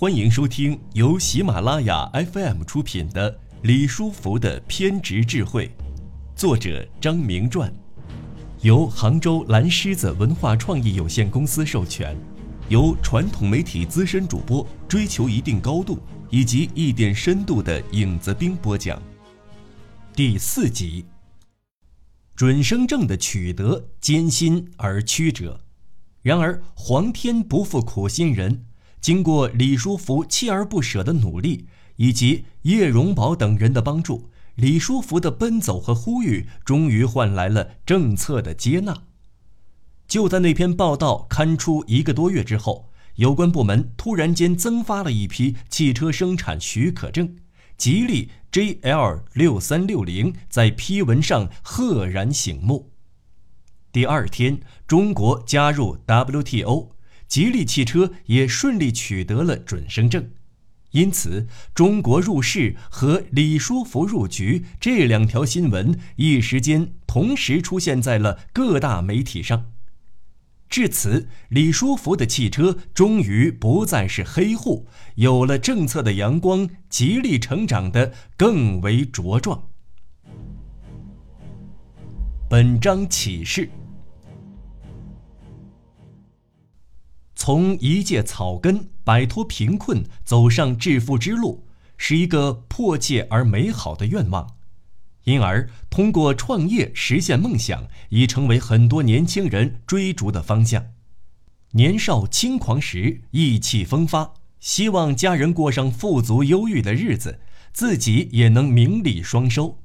欢迎收听由喜马拉雅 FM 出品的《李书福的偏执智慧》，作者张明传，由杭州蓝狮子文化创意有限公司授权，由传统媒体资深主播追求一定高度以及一点深度的影子兵播讲。第四集，准生证的取得艰辛而曲折，然而皇天不负苦心人。经过李书福锲而不舍的努力，以及叶荣宝等人的帮助，李书福的奔走和呼吁，终于换来了政策的接纳。就在那篇报道刊出一个多月之后，有关部门突然间增发了一批汽车生产许可证，吉利 JL 六三六零在批文上赫然醒目。第二天，中国加入 WTO。吉利汽车也顺利取得了准生证，因此中国入市和李书福入局这两条新闻一时间同时出现在了各大媒体上。至此，李书福的汽车终于不再是黑户，有了政策的阳光，吉利成长的更为茁壮。本章启示。从一介草根摆脱贫困，走上致富之路，是一个迫切而美好的愿望。因而，通过创业实现梦想，已成为很多年轻人追逐的方向。年少轻狂时，意气风发，希望家人过上富足优裕的日子，自己也能名利双收。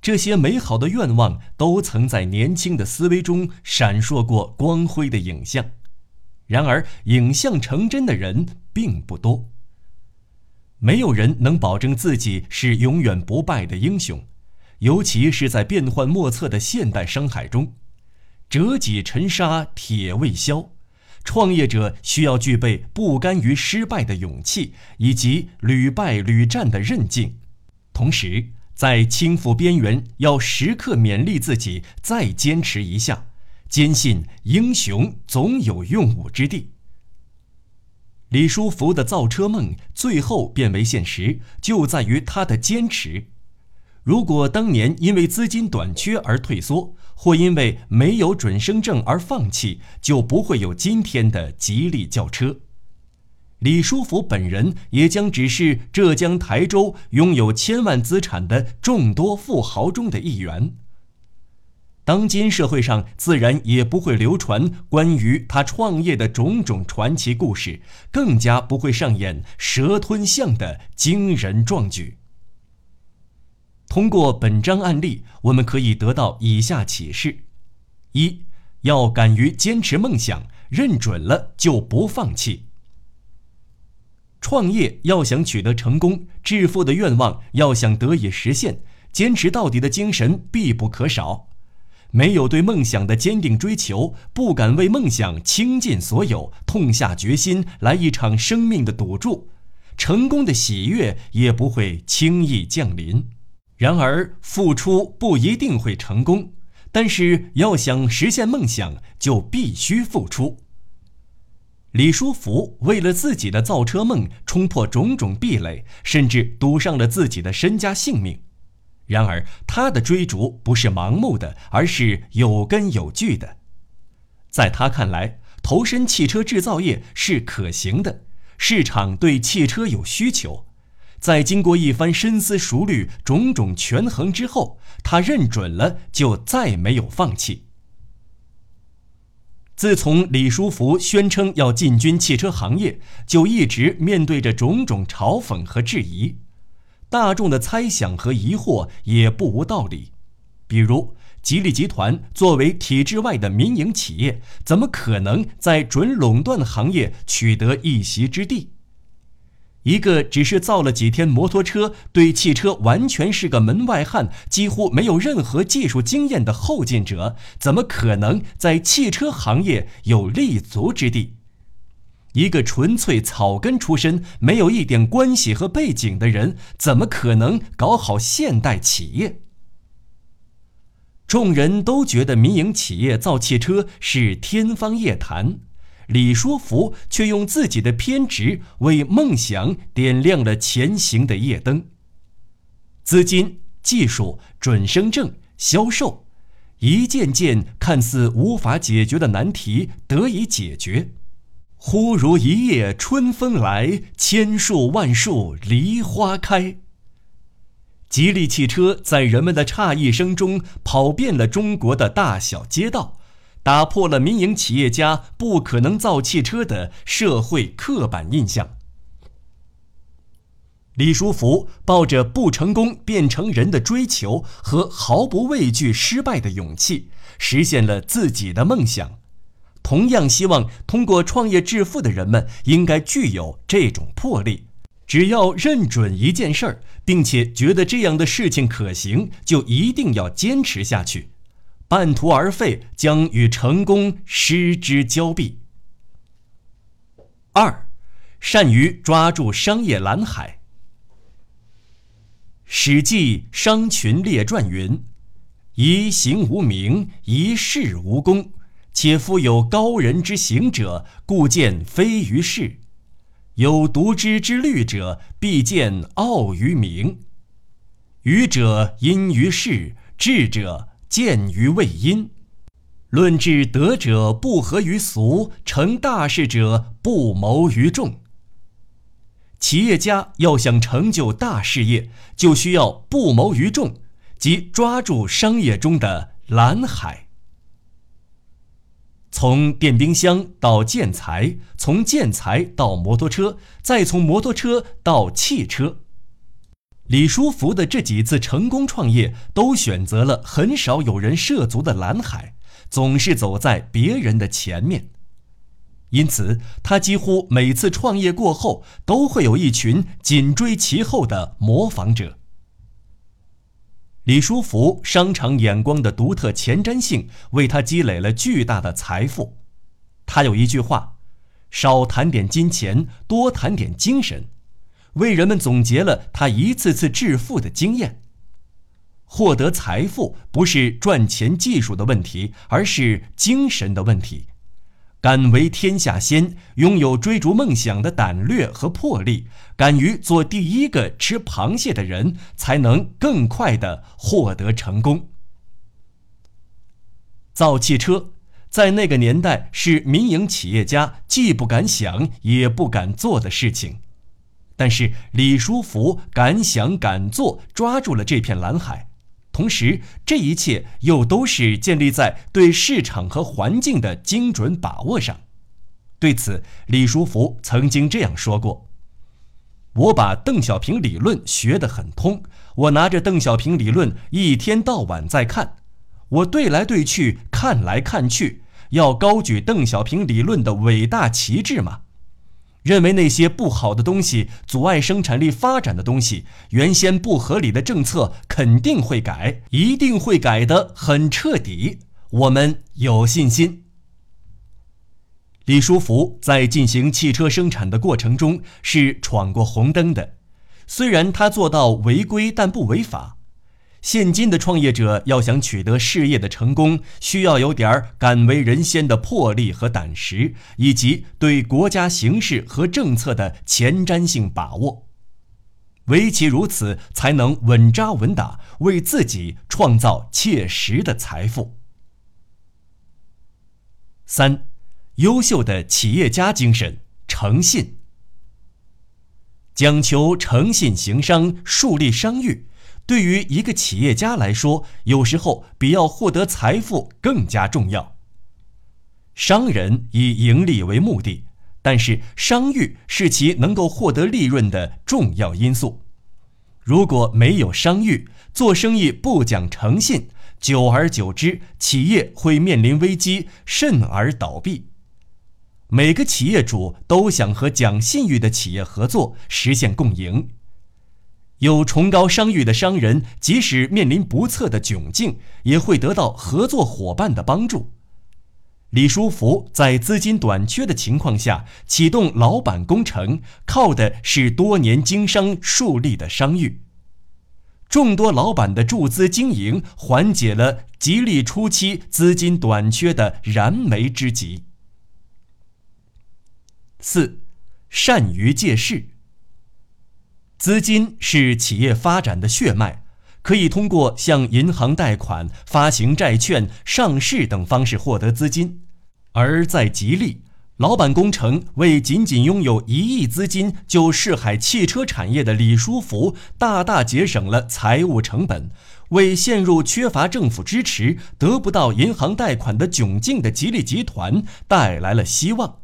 这些美好的愿望，都曾在年轻的思维中闪烁过光辉的影像。然而，影像成真的人并不多。没有人能保证自己是永远不败的英雄，尤其是在变幻莫测的现代商海中。折戟沉沙，铁未销。创业者需要具备不甘于失败的勇气，以及屡败屡战的韧劲。同时，在倾覆边缘，要时刻勉励自己，再坚持一下。坚信英雄总有用武之地。李书福的造车梦最后变为现实，就在于他的坚持。如果当年因为资金短缺而退缩，或因为没有准生证而放弃，就不会有今天的吉利轿车。李书福本人也将只是浙江台州拥有千万资产的众多富豪中的一员。当今社会上自然也不会流传关于他创业的种种传奇故事，更加不会上演蛇吞象的惊人壮举。通过本章案例，我们可以得到以下启示：一要敢于坚持梦想，认准了就不放弃。创业要想取得成功，致富的愿望要想得以实现，坚持到底的精神必不可少。没有对梦想的坚定追求，不敢为梦想倾尽所有、痛下决心来一场生命的赌注，成功的喜悦也不会轻易降临。然而，付出不一定会成功，但是要想实现梦想，就必须付出。李书福为了自己的造车梦，冲破种种壁垒，甚至赌上了自己的身家性命。然而，他的追逐不是盲目的，而是有根有据的。在他看来，投身汽车制造业是可行的，市场对汽车有需求。在经过一番深思熟虑、种种权衡之后，他认准了，就再没有放弃。自从李书福宣称要进军汽车行业，就一直面对着种种嘲讽和质疑。大众的猜想和疑惑也不无道理，比如吉利集团作为体制外的民营企业，怎么可能在准垄断行业取得一席之地？一个只是造了几天摩托车，对汽车完全是个门外汉，几乎没有任何技术经验的后进者，怎么可能在汽车行业有立足之地？一个纯粹草根出身、没有一点关系和背景的人，怎么可能搞好现代企业？众人都觉得民营企业造汽车是天方夜谭，李书福却用自己的偏执为梦想点亮了前行的夜灯。资金、技术、准生证、销售，一件件看似无法解决的难题得以解决。忽如一夜春风来，千树万树梨花开。吉利汽车在人们的诧异声中跑遍了中国的大小街道，打破了民营企业家不可能造汽车的社会刻板印象。李书福抱着不成功变成人的追求和毫不畏惧失败的勇气，实现了自己的梦想。同样希望通过创业致富的人们应该具有这种魄力。只要认准一件事儿，并且觉得这样的事情可行，就一定要坚持下去。半途而废，将与成功失之交臂。二，善于抓住商业蓝海。《史记·商群列传》云：“一行无名，一事无功。”且夫有高人之行者，故见非于世；有独知之虑者，必见傲于名。愚者因于世，智者见于未因。论治德者不合于俗，成大事者不谋于众。企业家要想成就大事业，就需要不谋于众，即抓住商业中的蓝海。从电冰箱到建材，从建材到摩托车，再从摩托车到汽车，李书福的这几次成功创业都选择了很少有人涉足的蓝海，总是走在别人的前面，因此他几乎每次创业过后都会有一群紧追其后的模仿者。李书福商场眼光的独特前瞻性，为他积累了巨大的财富。他有一句话：“少谈点金钱，多谈点精神”，为人们总结了他一次次致富的经验。获得财富不是赚钱技术的问题，而是精神的问题。敢为天下先，拥有追逐梦想的胆略和魄力，敢于做第一个吃螃蟹的人，才能更快的获得成功。造汽车，在那个年代是民营企业家既不敢想也不敢做的事情，但是李书福敢想敢做，抓住了这片蓝海。同时，这一切又都是建立在对市场和环境的精准把握上。对此，李书福曾经这样说过：“我把邓小平理论学得很通，我拿着邓小平理论一天到晚在看，我对来对去，看来看去，要高举邓小平理论的伟大旗帜嘛。”认为那些不好的东西、阻碍生产力发展的东西、原先不合理的政策，肯定会改，一定会改得很彻底。我们有信心。李书福在进行汽车生产的过程中是闯过红灯的，虽然他做到违规，但不违法。现今的创业者要想取得事业的成功，需要有点敢为人先的魄力和胆识，以及对国家形势和政策的前瞻性把握。唯其如此，才能稳扎稳打，为自己创造切实的财富。三，优秀的企业家精神：诚信，讲求诚信行商，树立商誉。对于一个企业家来说，有时候比要获得财富更加重要。商人以盈利为目的，但是商誉是其能够获得利润的重要因素。如果没有商誉，做生意不讲诚信，久而久之，企业会面临危机，甚而倒闭。每个企业主都想和讲信誉的企业合作，实现共赢。有崇高商誉的商人，即使面临不测的窘境，也会得到合作伙伴的帮助。李书福在资金短缺的情况下启动老板工程，靠的是多年经商树立的商誉。众多老板的注资经营，缓解了吉利初期资金短缺的燃眉之急。四，善于借势。资金是企业发展的血脉，可以通过向银行贷款、发行债券、上市等方式获得资金。而在吉利，老板工程为仅仅拥有一亿资金就试海汽车产业的李书福大大节省了财务成本，为陷入缺乏政府支持、得不到银行贷款的窘境的吉利集团带来了希望。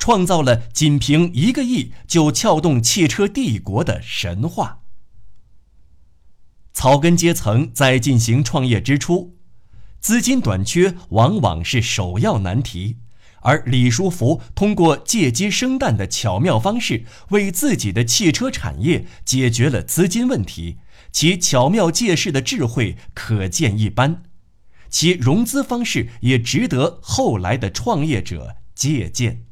创造了仅凭一个亿就撬动汽车帝国的神话。草根阶层在进行创业之初，资金短缺往往是首要难题，而李书福通过借鸡生蛋的巧妙方式，为自己的汽车产业解决了资金问题，其巧妙借势的智慧可见一斑，其融资方式也值得后来的创业者借鉴。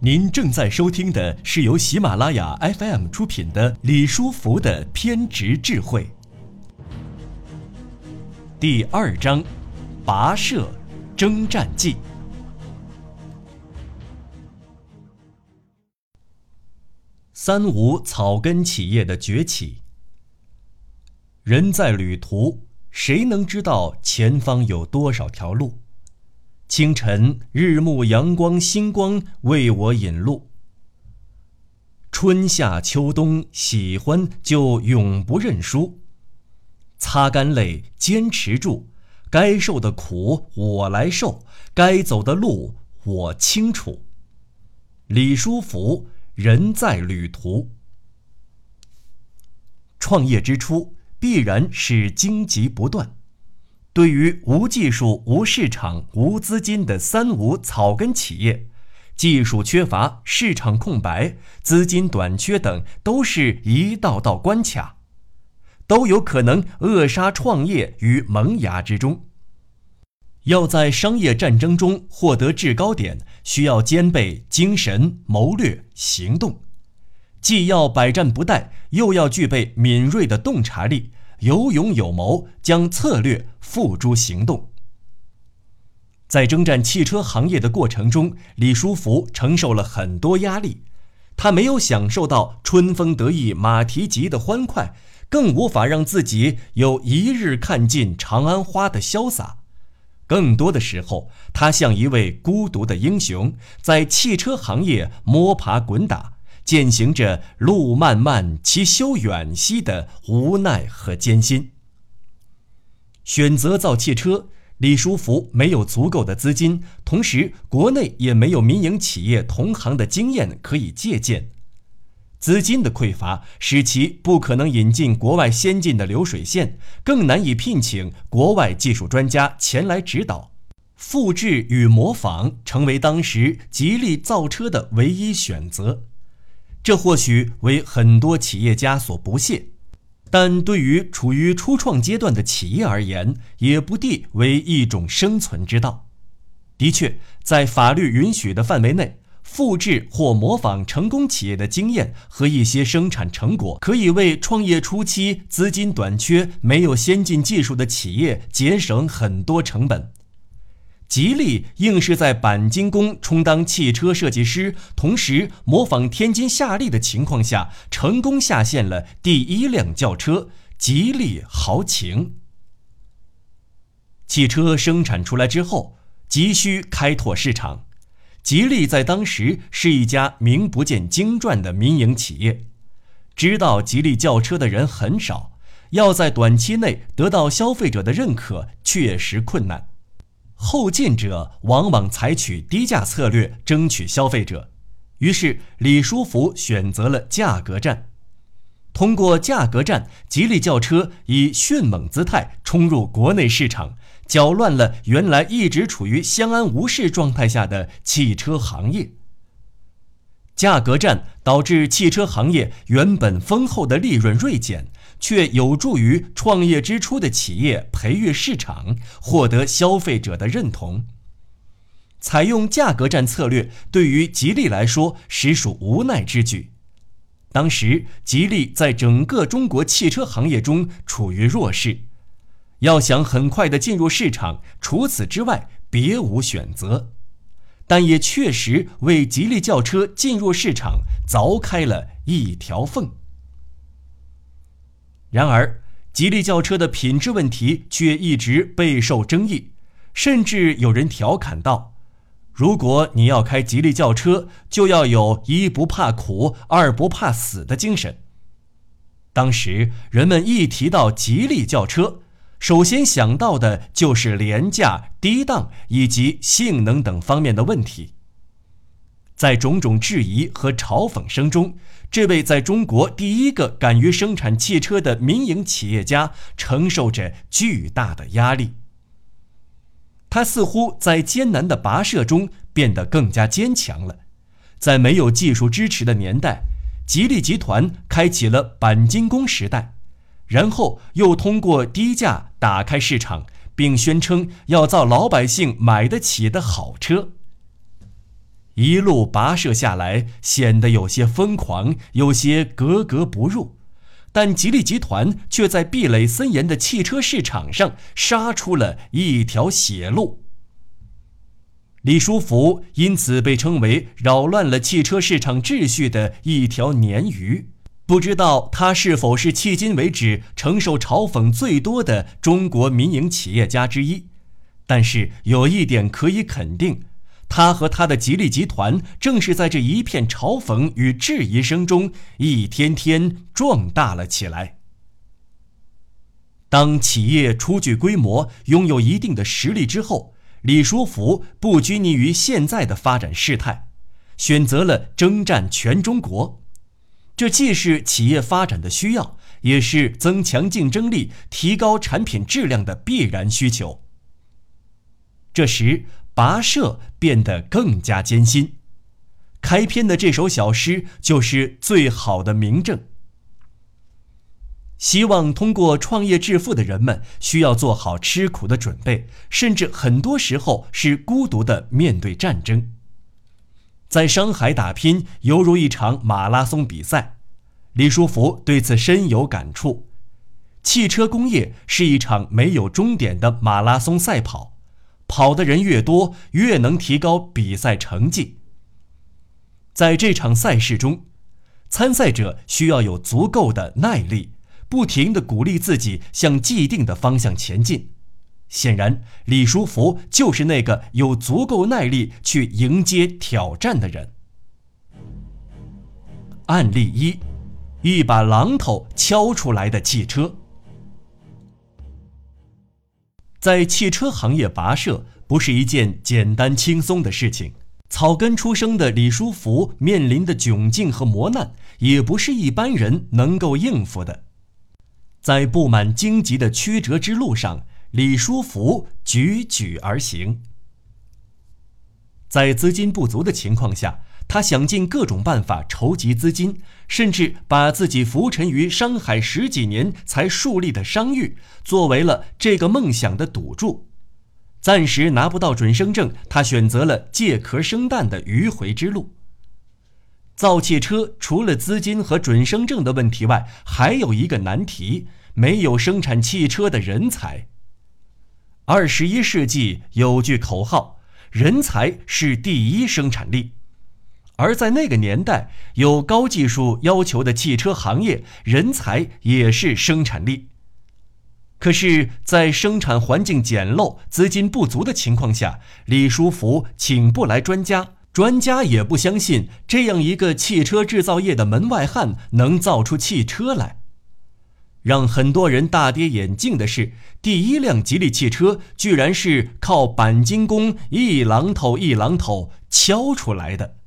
您正在收听的是由喜马拉雅 FM 出品的李书福的偏执智慧。第二章，跋涉征战记。三无草根企业的崛起。人在旅途，谁能知道前方有多少条路？清晨，日暮阳光星光为我引路。春夏秋冬，喜欢就永不认输。擦干泪，坚持住，该受的苦我来受，该走的路我清楚。李书福，人在旅途。创业之初，必然是荆棘不断。对于无技术、无市场、无资金的“三无”草根企业，技术缺乏、市场空白、资金短缺等，都是一道道关卡，都有可能扼杀创业于萌芽之中。要在商业战争中获得制高点，需要兼备精神、谋略、行动，既要百战不殆，又要具备敏锐的洞察力。有勇有谋，将策略付诸行动。在征战汽车行业的过程中，李书福承受了很多压力。他没有享受到春风得意马蹄疾的欢快，更无法让自己有一日看尽长安花的潇洒。更多的时候，他像一位孤独的英雄，在汽车行业摸爬滚打。践行着“路漫漫其修远兮”的无奈和艰辛。选择造汽车，李书福没有足够的资金，同时国内也没有民营企业同行的经验可以借鉴。资金的匮乏使其不可能引进国外先进的流水线，更难以聘请国外技术专家前来指导。复制与模仿成为当时吉利造车的唯一选择。这或许为很多企业家所不屑，但对于处于初创阶段的企业而言，也不地为一种生存之道。的确，在法律允许的范围内，复制或模仿成功企业的经验和一些生产成果，可以为创业初期资金短缺、没有先进技术的企业节省很多成本。吉利硬是在钣金工充当汽车设计师，同时模仿天津夏利的情况下，成功下线了第一辆轿车——吉利豪情。汽车生产出来之后，急需开拓市场。吉利在当时是一家名不见经传的民营企业，知道吉利轿车的人很少，要在短期内得到消费者的认可，确实困难。后进者往往采取低价策略争取消费者，于是李书福选择了价格战。通过价格战，吉利轿车以迅猛姿态冲入国内市场，搅乱了原来一直处于相安无事状态下的汽车行业。价格战导致汽车行业原本丰厚的利润锐减。却有助于创业之初的企业培育市场，获得消费者的认同。采用价格战策略对于吉利来说实属无奈之举。当时，吉利在整个中国汽车行业中处于弱势，要想很快的进入市场，除此之外别无选择。但也确实为吉利轿车进入市场凿开了一条缝。然而，吉利轿车的品质问题却一直备受争议，甚至有人调侃道：“如果你要开吉利轿车，就要有一不怕苦，二不怕死的精神。”当时人们一提到吉利轿车，首先想到的就是廉价、低档以及性能等方面的问题。在种种质疑和嘲讽声中，这位在中国第一个敢于生产汽车的民营企业家承受着巨大的压力。他似乎在艰难的跋涉中变得更加坚强了。在没有技术支持的年代，吉利集团开启了钣金工时代，然后又通过低价打开市场，并宣称要造老百姓买得起的好车。一路跋涉下来，显得有些疯狂，有些格格不入，但吉利集团却在壁垒森严的汽车市场上杀出了一条血路。李书福因此被称为扰乱了汽车市场秩序的一条鲶鱼。不知道他是否是迄今为止承受嘲讽最多的中国民营企业家之一，但是有一点可以肯定。他和他的吉利集团正是在这一片嘲讽与质疑声中，一天天壮大了起来。当企业初具规模、拥有一定的实力之后，李书福不拘泥于现在的发展事态，选择了征战全中国。这既是企业发展的需要，也是增强竞争力、提高产品质量的必然需求。这时。跋涉变得更加艰辛，开篇的这首小诗就是最好的明证。希望通过创业致富的人们，需要做好吃苦的准备，甚至很多时候是孤独的面对战争。在商海打拼，犹如一场马拉松比赛。李书福对此深有感触。汽车工业是一场没有终点的马拉松赛跑。跑的人越多，越能提高比赛成绩。在这场赛事中，参赛者需要有足够的耐力，不停地鼓励自己向既定的方向前进。显然，李书福就是那个有足够耐力去迎接挑战的人。案例一：一把榔头敲出来的汽车。在汽车行业跋涉不是一件简单轻松的事情，草根出生的李书福面临的窘境和磨难也不是一般人能够应付的。在布满荆棘的曲折之路上，李书福踽踽而行。在资金不足的情况下。他想尽各种办法筹集资金，甚至把自己浮沉于商海十几年才树立的商誉，作为了这个梦想的赌注。暂时拿不到准生证，他选择了借壳生蛋的迂回之路。造汽车除了资金和准生证的问题外，还有一个难题：没有生产汽车的人才。二十一世纪有句口号：“人才是第一生产力。”而在那个年代，有高技术要求的汽车行业，人才也是生产力。可是，在生产环境简陋、资金不足的情况下，李书福请不来专家，专家也不相信这样一个汽车制造业的门外汉能造出汽车来。让很多人大跌眼镜的是，第一辆吉利汽车居然是靠钣金工一榔头一榔头敲出来的。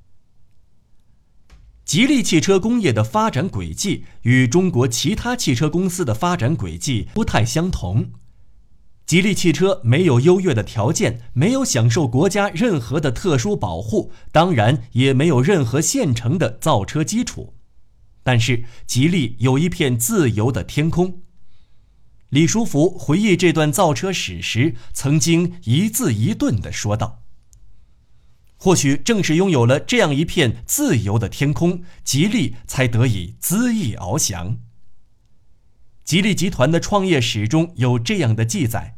吉利汽车工业的发展轨迹与中国其他汽车公司的发展轨迹不太相同。吉利汽车没有优越的条件，没有享受国家任何的特殊保护，当然也没有任何现成的造车基础。但是，吉利有一片自由的天空。李书福回忆这段造车史时，曾经一字一顿地说道。或许正是拥有了这样一片自由的天空，吉利才得以恣意翱翔。吉利集团的创业史中有这样的记载：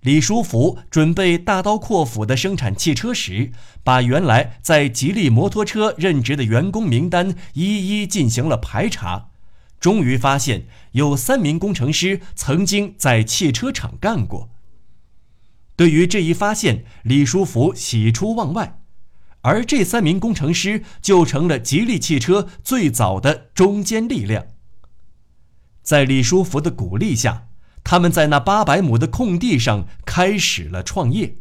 李书福准备大刀阔斧地生产汽车时，把原来在吉利摩托车任职的员工名单一一进行了排查，终于发现有三名工程师曾经在汽车厂干过。对于这一发现，李书福喜出望外，而这三名工程师就成了吉利汽车最早的中坚力量。在李书福的鼓励下。他们在那八百亩的空地上开始了创业。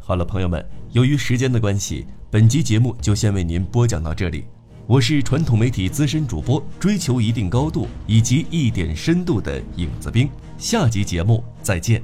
好了，朋友们，由于时间的关系，本集节目就先为您播讲到这里。我是传统媒体资深主播，追求一定高度以及一点深度的影子兵。下集节目再见。